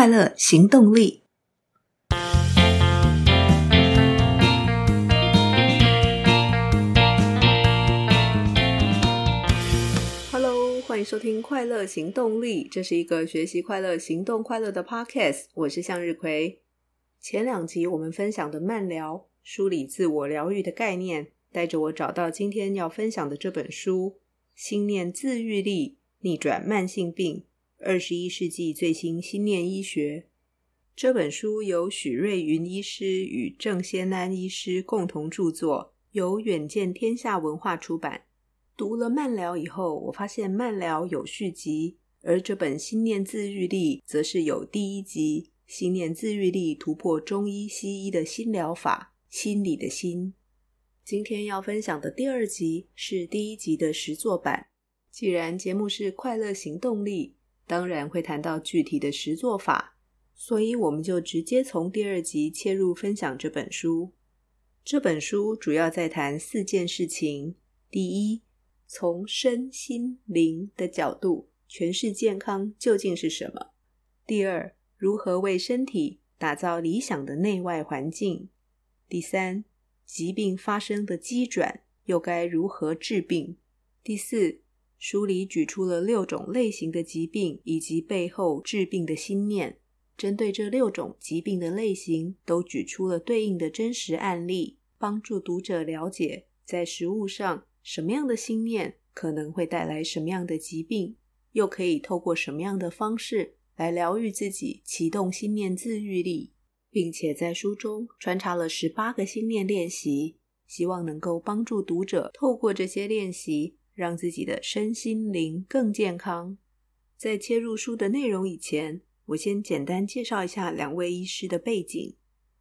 快乐行动力。Hello，欢迎收听《快乐行动力》，这是一个学习快乐、行动快乐的 Podcast。我是向日葵。前两集我们分享的慢疗，梳理自我疗愈的概念，带着我找到今天要分享的这本书《心念自愈力：逆转慢性病》。二十一世纪最新心念医学，这本书由许瑞云医师与郑先安医师共同著作，由远见天下文化出版。读了慢疗以后，我发现慢疗有续集，而这本心念自愈力则是有第一集。心念自愈力突破中医西医的新疗法，心理的心。今天要分享的第二集是第一集的实作版。既然节目是快乐行动力。当然会谈到具体的实作法，所以我们就直接从第二集切入分享这本书。这本书主要在谈四件事情：第一，从身心灵的角度诠释健康究竟是什么；第二，如何为身体打造理想的内外环境；第三，疾病发生的机转又该如何治病；第四。书里举出了六种类型的疾病，以及背后治病的心念。针对这六种疾病的类型，都举出了对应的真实案例，帮助读者了解在食物上什么样的心念可能会带来什么样的疾病，又可以透过什么样的方式来疗愈自己，启动心念自愈力，并且在书中穿插了十八个心念练习，希望能够帮助读者透过这些练习。让自己的身心灵更健康。在切入书的内容以前，我先简单介绍一下两位医师的背景。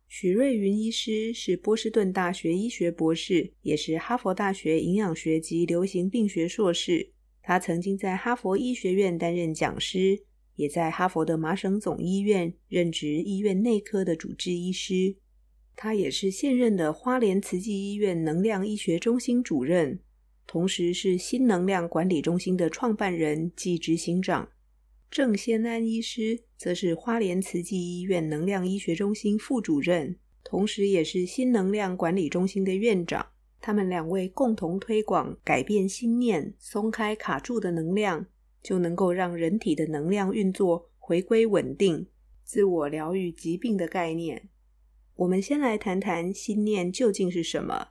许瑞云医师是波士顿大学医学博士，也是哈佛大学营养学及流行病学硕士。他曾经在哈佛医学院担任讲师，也在哈佛的麻省总医院任职医院内科的主治医师。他也是现任的花莲慈济医院能量医学中心主任。同时是新能量管理中心的创办人及执行长。郑先安医师则是花莲慈济医院能量医学中心副主任，同时也是新能量管理中心的院长。他们两位共同推广改变心念，松开卡住的能量，就能够让人体的能量运作回归稳定，自我疗愈疾病的概念。我们先来谈谈心念究竟是什么。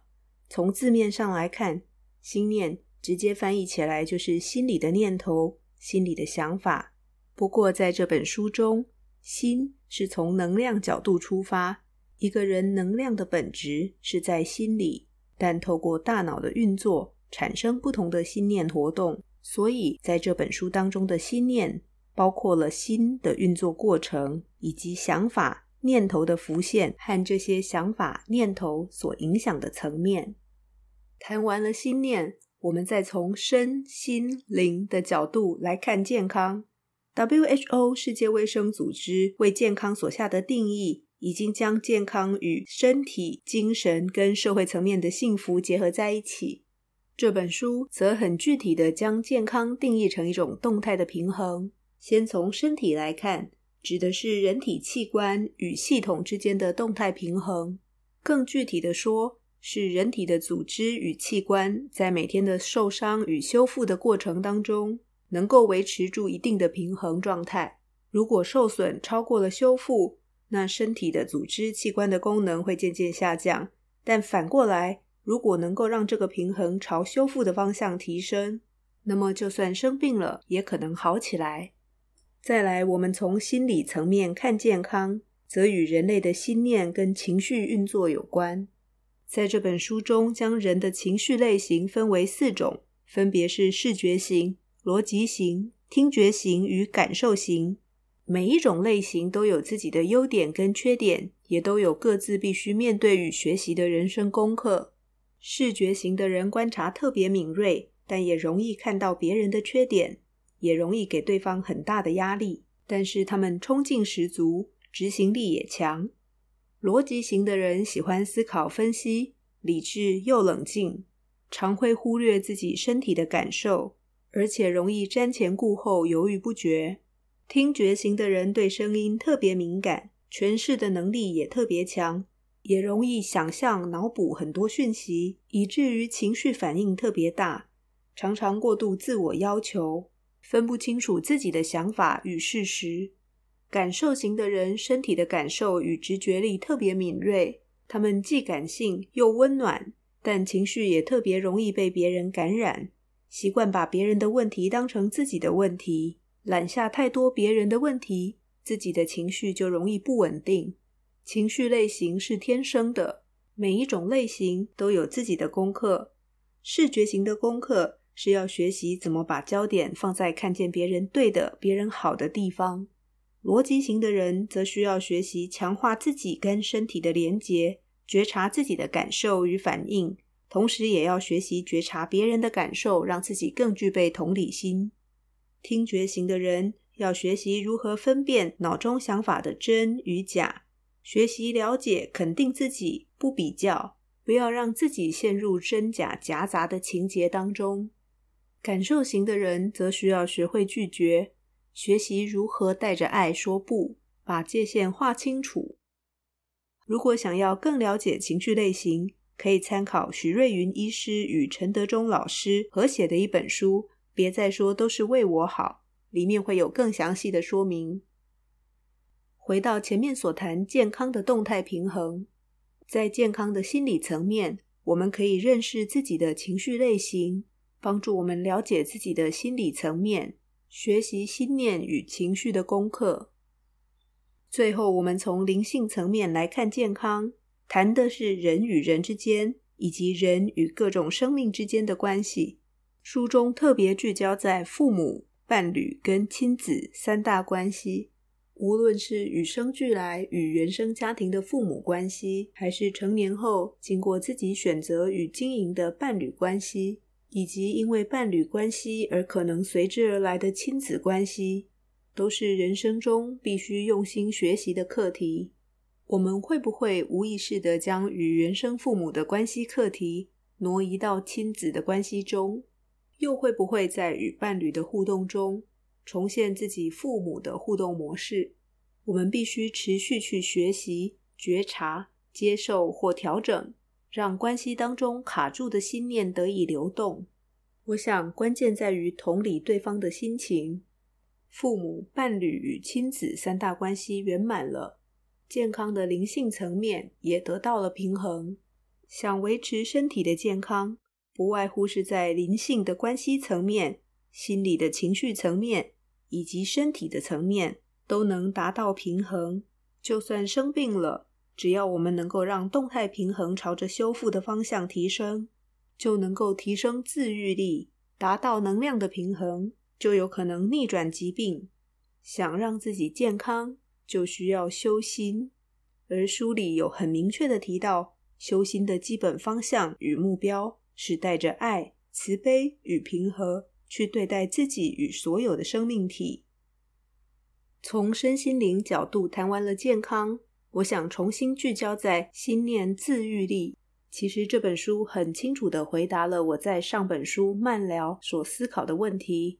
从字面上来看，心念直接翻译起来就是心里的念头、心里的想法。不过在这本书中，心是从能量角度出发，一个人能量的本质是在心里，但透过大脑的运作，产生不同的心念活动。所以在这本书当中的心念，包括了心的运作过程，以及想法、念头的浮现和这些想法、念头所影响的层面。谈完了心念，我们再从身心灵的角度来看健康。WHO 世界卫生组织为健康所下的定义，已经将健康与身体、精神跟社会层面的幸福结合在一起。这本书则很具体地将健康定义成一种动态的平衡。先从身体来看，指的是人体器官与系统之间的动态平衡。更具体地说，是人体的组织与器官在每天的受伤与修复的过程当中，能够维持住一定的平衡状态。如果受损超过了修复，那身体的组织器官的功能会渐渐下降。但反过来，如果能够让这个平衡朝修复的方向提升，那么就算生病了，也可能好起来。再来，我们从心理层面看健康，则与人类的心念跟情绪运作有关。在这本书中，将人的情绪类型分为四种，分别是视觉型、逻辑型、听觉型与感受型。每一种类型都有自己的优点跟缺点，也都有各自必须面对与学习的人生功课。视觉型的人观察特别敏锐，但也容易看到别人的缺点，也容易给对方很大的压力。但是他们冲劲十足，执行力也强。逻辑型的人喜欢思考分析，理智又冷静，常会忽略自己身体的感受，而且容易瞻前顾后、犹豫不决。听觉型的人对声音特别敏感，诠释的能力也特别强，也容易想象、脑补很多讯息，以至于情绪反应特别大，常常过度自我要求，分不清楚自己的想法与事实。感受型的人身体的感受与直觉力特别敏锐，他们既感性又温暖，但情绪也特别容易被别人感染。习惯把别人的问题当成自己的问题，揽下太多别人的问题，自己的情绪就容易不稳定。情绪类型是天生的，每一种类型都有自己的功课。视觉型的功课是要学习怎么把焦点放在看见别人对的、别人好的地方。逻辑型的人则需要学习强化自己跟身体的连结，觉察自己的感受与反应。同时，也要学习觉察别人的感受，让自己更具备同理心。听觉型的人要学习如何分辨脑中想法的真与假，学习了解、肯定自己，不比较，不要让自己陷入真假夹杂的情节当中。感受型的人则需要学会拒绝，学习如何带着爱说不，把界限划清楚。如果想要更了解情绪类型，可以参考许瑞云医师与陈德忠老师合写的一本书《别再说都是为我好》，里面会有更详细的说明。回到前面所谈健康的动态平衡，在健康的心理层面，我们可以认识自己的情绪类型，帮助我们了解自己的心理层面，学习心念与情绪的功课。最后，我们从灵性层面来看健康。谈的是人与人之间，以及人与各种生命之间的关系。书中特别聚焦在父母、伴侣跟亲子三大关系。无论是与生俱来与原生家庭的父母关系，还是成年后经过自己选择与经营的伴侣关系，以及因为伴侣关系而可能随之而来的亲子关系，都是人生中必须用心学习的课题。我们会不会无意识地将与原生父母的关系课题挪移到亲子的关系中？又会不会在与伴侣的互动中重现自己父母的互动模式？我们必须持续去学习、觉察、接受或调整，让关系当中卡住的心念得以流动。我想，关键在于同理对方的心情。父母、伴侣与亲子三大关系圆满了。健康的灵性层面也得到了平衡。想维持身体的健康，不外乎是在灵性的关系层面、心理的情绪层面以及身体的层面都能达到平衡。就算生病了，只要我们能够让动态平衡朝着修复的方向提升，就能够提升自愈力，达到能量的平衡，就有可能逆转疾病。想让自己健康，就需要修心，而书里有很明确的提到，修心的基本方向与目标是带着爱、慈悲与平和去对待自己与所有的生命体。从身心灵角度谈完了健康，我想重新聚焦在心念自愈力。其实这本书很清楚地回答了我在上本书慢疗所思考的问题：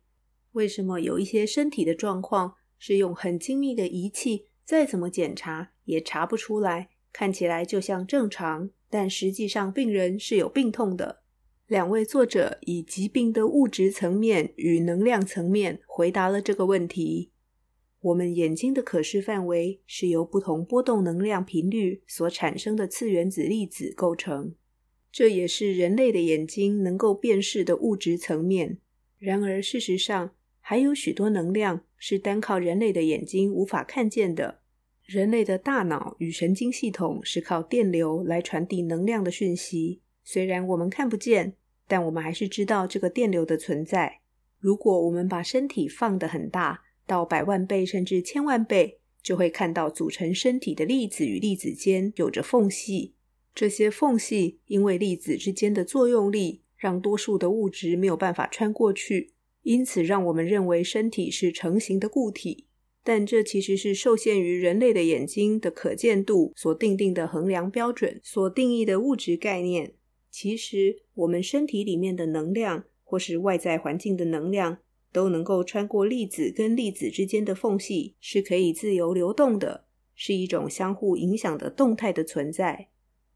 为什么有一些身体的状况，是用很精密的仪器，再怎么检查也查不出来，看起来就像正常，但实际上病人是有病痛的。两位作者以疾病的物质层面与能量层面回答了这个问题。我们眼睛的可视范围是由不同波动能量频率所产生的次原子粒子构成，这也是人类的眼睛能够辨识的物质层面。然而，事实上，还有许多能量是单靠人类的眼睛无法看见的。人类的大脑与神经系统是靠电流来传递能量的讯息。虽然我们看不见，但我们还是知道这个电流的存在。如果我们把身体放得很大，到百万倍甚至千万倍，就会看到组成身体的粒子与粒子间有着缝隙。这些缝隙因为粒子之间的作用力，让多数的物质没有办法穿过去。因此，让我们认为身体是成型的固体，但这其实是受限于人类的眼睛的可见度所定定的衡量标准所定义的物质概念。其实，我们身体里面的能量，或是外在环境的能量，都能够穿过粒子跟粒子之间的缝隙，是可以自由流动的，是一种相互影响的动态的存在。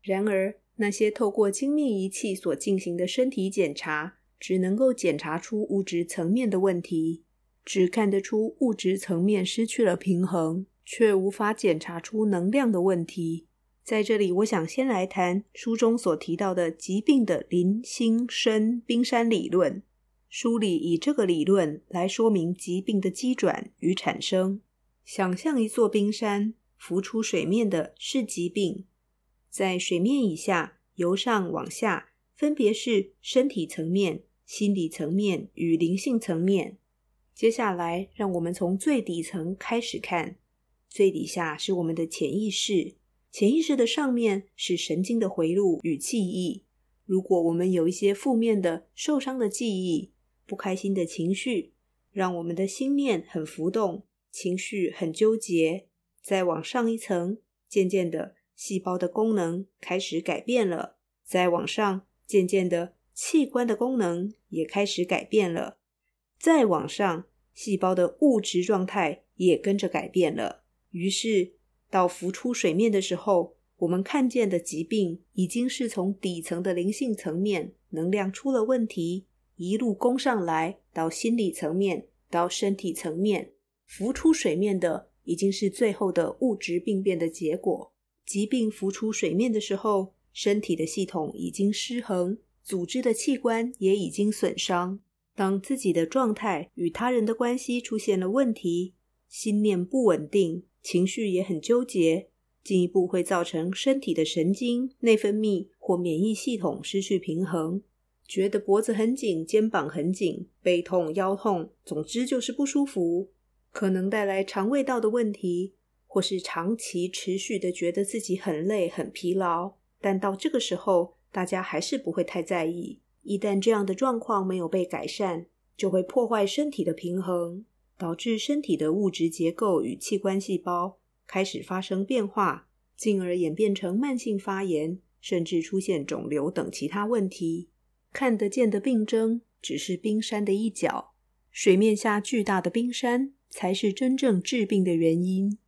然而，那些透过精密仪器所进行的身体检查，只能够检查出物质层面的问题，只看得出物质层面失去了平衡，却无法检查出能量的问题。在这里，我想先来谈书中所提到的疾病的零心身冰山理论。书里以这个理论来说明疾病的机转与产生。想象一座冰山，浮出水面的是疾病，在水面以下由上往下，分别是身体层面、心理层面与灵性层面。接下来，让我们从最底层开始看，最底下是我们的潜意识。潜意识的上面是神经的回路与记忆。如果我们有一些负面的、受伤的记忆、不开心的情绪，让我们的心念很浮动，情绪很纠结。再往上一层，渐渐的，细胞的功能开始改变了；再往上，渐渐的，器官的功能也开始改变了；再往上，细胞的物质状态也跟着改变了。于是，到浮出水面的时候，我们看见的疾病已经是从底层的灵性层面能量出了问题，一路攻上来到心理层面，到身体层面，浮出水面的已经是最后的物质病变的结果。疾病浮出水面的时候，身体的系统已经失衡，组织的器官也已经损伤。当自己的状态与他人的关系出现了问题，心念不稳定。情绪也很纠结，进一步会造成身体的神经、内分泌或免疫系统失去平衡，觉得脖子很紧、肩膀很紧、背痛、腰痛，总之就是不舒服，可能带来肠胃道的问题，或是长期持续的觉得自己很累、很疲劳。但到这个时候，大家还是不会太在意。一旦这样的状况没有被改善，就会破坏身体的平衡。导致身体的物质结构与器官细胞开始发生变化，进而演变成慢性发炎，甚至出现肿瘤等其他问题。看得见的病征只是冰山的一角，水面下巨大的冰山才是真正致病的原因。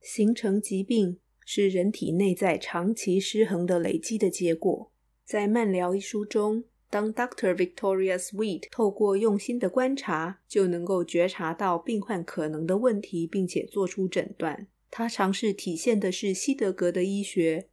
形成疾病是人体内在长期失衡的累积的结果。在《慢疗》一书中，当 Doctor Victoria Sweet 透过用心的观察，就能够觉察到病患可能的问题，并且做出诊断。他尝试体现的是西德格的医学，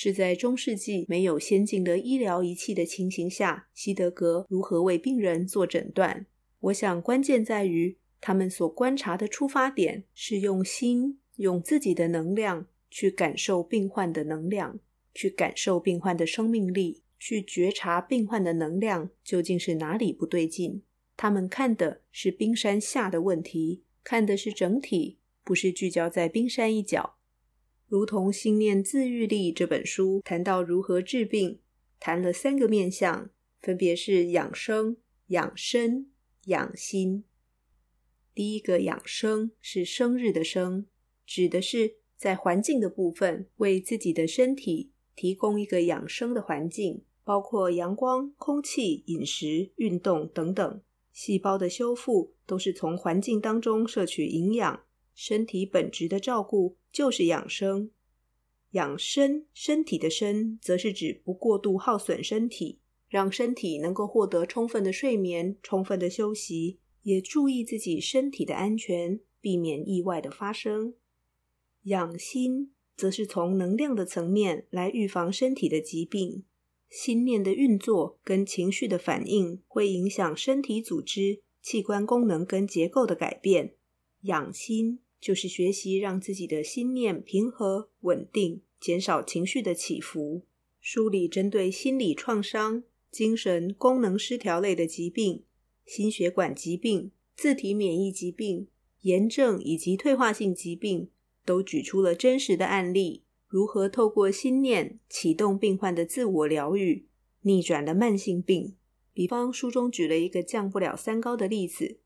是在中世纪没有先进的医疗仪器的情形下，西德格如何为病人做诊断。我想关键在于他们所观察的出发点是用心，用自己的能量去感受病患的能量，去感受病患的生命力。去觉察病患的能量究竟是哪里不对劲。他们看的是冰山下的问题，看的是整体，不是聚焦在冰山一角。如同《心念自愈力》这本书谈到如何治病，谈了三个面向，分别是养生、养身、养心。第一个养生是生日的生，指的是在环境的部分，为自己的身体提供一个养生的环境。包括阳光、空气、饮食、运动等等，细胞的修复都是从环境当中摄取营养。身体本质的照顾就是养生。养身，身体的身，则是指不过度耗损身体，让身体能够获得充分的睡眠、充分的休息，也注意自己身体的安全，避免意外的发生。养心，则是从能量的层面来预防身体的疾病。心念的运作跟情绪的反应会影响身体组织、器官功能跟结构的改变。养心就是学习让自己的心念平和稳定，减少情绪的起伏。书里针对心理创伤、精神功能失调类的疾病、心血管疾病、自体免疫疾病、炎症以及退化性疾病，都举出了真实的案例。如何透过心念启动病患的自我疗愈，逆转了慢性病？比方书中举了一个降不了三高的例子。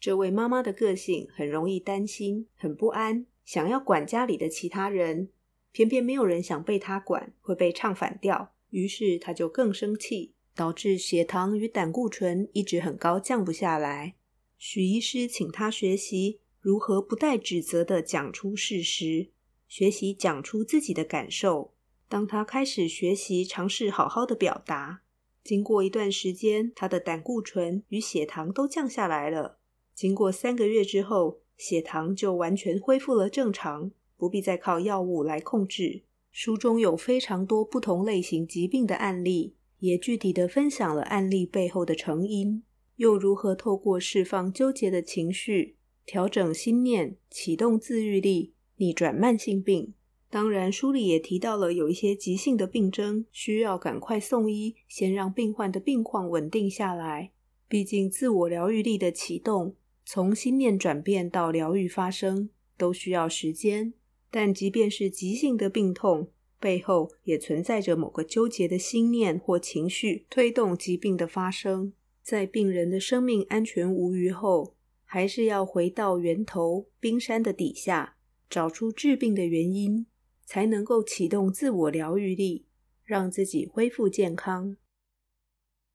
这位妈妈的个性很容易担心，很不安，想要管家里的其他人，偏偏没有人想被她管，会被唱反调，于是她就更生气，导致血糖与胆固醇一直很高，降不下来。许医师请他学习如何不带指责的讲出事实，学习讲出自己的感受。当他开始学习尝试好好的表达，经过一段时间，他的胆固醇与血糖都降下来了。经过三个月之后，血糖就完全恢复了正常，不必再靠药物来控制。书中有非常多不同类型疾病的案例，也具体地分享了案例背后的成因，又如何透过释放纠结的情绪，调整心念，启动自愈力，逆转慢性病。当然，书里也提到了有一些急性的病症，需要赶快送医，先让病患的病况稳定下来。毕竟，自我疗愈力的启动，从心念转变到疗愈发生，都需要时间。但即便是急性的病痛，背后也存在着某个纠结的心念或情绪，推动疾病的发生。在病人的生命安全无虞后，还是要回到源头冰山的底下，找出致病的原因，才能够启动自我疗愈力，让自己恢复健康。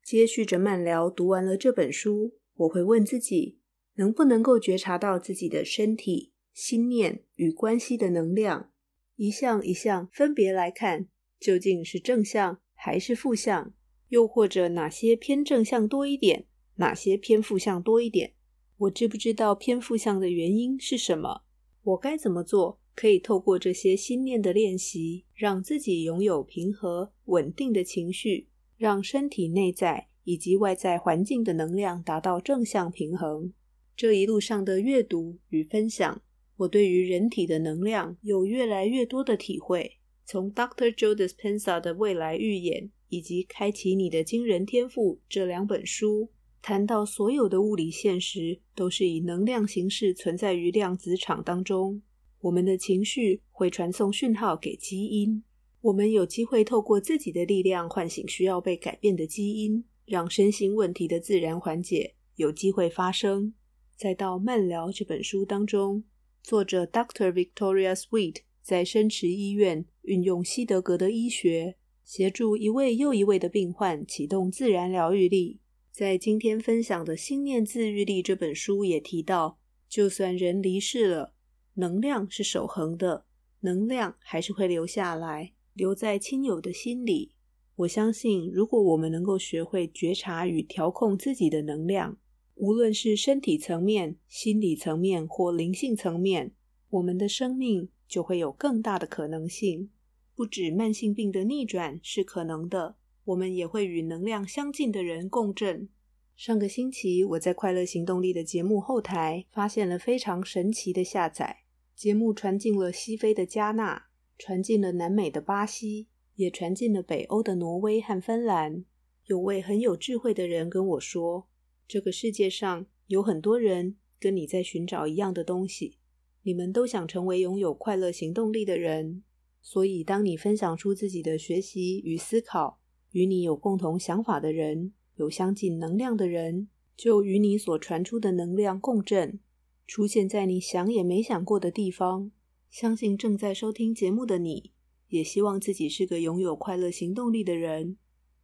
接续着慢聊，读完了这本书，我会问自己，能不能够觉察到自己的身体？心念与关系的能量，一项一项分别来看，究竟是正向还是负向？又或者哪些偏正向多一点，哪些偏负向多一点？我知不知道偏负向的原因是什么？我该怎么做，可以透过这些心念的练习，让自己拥有平和稳定的情绪，让身体内在以及外在环境的能量达到正向平衡？这一路上的阅读与分享。我对于人体的能量有越来越多的体会。从 Dr. Joe Dispenza 的未来预言以及《开启你的惊人天赋》这两本书，谈到所有的物理现实都是以能量形式存在于量子场当中。我们的情绪会传送讯号给基因，我们有机会透过自己的力量唤醒需要被改变的基因，让身心问题的自然缓解有机会发生。再到《慢聊》这本书当中。作者 Dr. Victoria Sweet 在深池医院运用西德格的医学，协助一位又一位的病患启动自然疗愈力。在今天分享的《心念自愈力》这本书也提到，就算人离世了，能量是守恒的，能量还是会留下来，留在亲友的心里。我相信，如果我们能够学会觉察与调控自己的能量，无论是身体层面、心理层面或灵性层面，我们的生命就会有更大的可能性。不止慢性病的逆转是可能的，我们也会与能量相近的人共振。上个星期，我在快乐行动力的节目后台发现了非常神奇的下载，节目传进了西非的加纳，传进了南美的巴西，也传进了北欧的挪威和芬兰。有位很有智慧的人跟我说，这个世界上有很多人跟你在寻找一样的东西，你们都想成为拥有快乐行动力的人。所以，当你分享出自己的学习与思考，与你有共同想法的人，有相近能量的人，就与你所传出的能量共振，出现在你想也没想过的地方。相信正在收听节目的你，也希望自己是个拥有快乐行动力的人，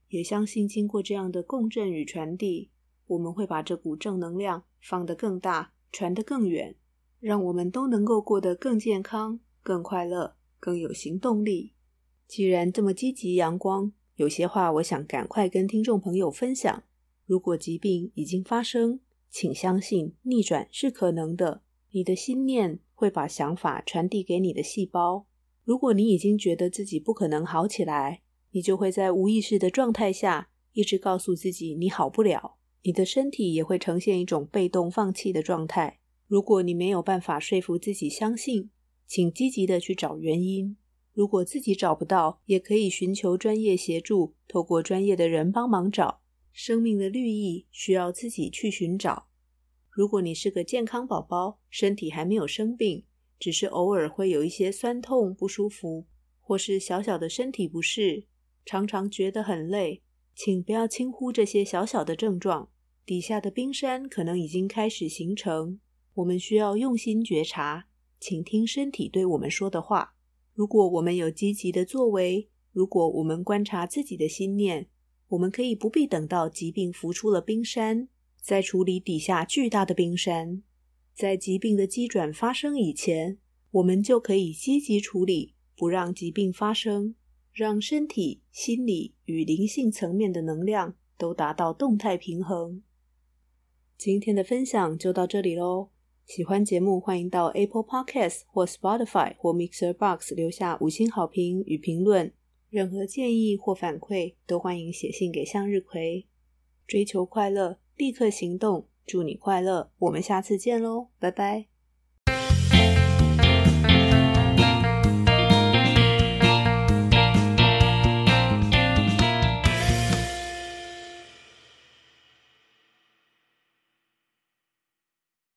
也相信经过这样的共振与传递。我们会把这股正能量放得更大，传得更远，让我们都能够过得更健康、更快乐、更有行动力。既然这么积极阳光，有些话我想赶快跟听众朋友分享。如果疾病已经发生，请相信逆转是可能的。你的心念会把想法传递给你的细胞。如果你已经觉得自己不可能好起来，你就会在无意识的状态下一直告诉自己你好不了。你的身体也会呈现一种被动放弃的状态。如果你没有办法说服自己相信，请积极的去找原因。如果自己找不到，也可以寻求专业协助，透过专业的人帮忙找。生命的绿意需要自己去寻找。如果你是个健康宝宝，身体还没有生病，只是偶尔会有一些酸痛不舒服，或是小小的身体不适，常常觉得很累。请不要轻忽这些小小的症状，底下的冰山可能已经开始形成。我们需要用心觉察，倾听身体对我们说的话。如果我们有积极的作为，如果我们观察自己的心念，我们可以不必等到疾病浮出了冰山，在处理底下巨大的冰山。在疾病的机转发生以前，我们就可以积极处理，不让疾病发生，让身体、心理与灵性层面的能量都达到动态平衡。今天的分享就到这里喽。喜欢节目，欢迎到 Apple Podcast 或 Spotify 或 Mixer Box 留下五星好评与评论。任何建议或反馈都欢迎写信给向日葵。追求快乐，立刻行动。祝你快乐，我们下次见喽，拜拜。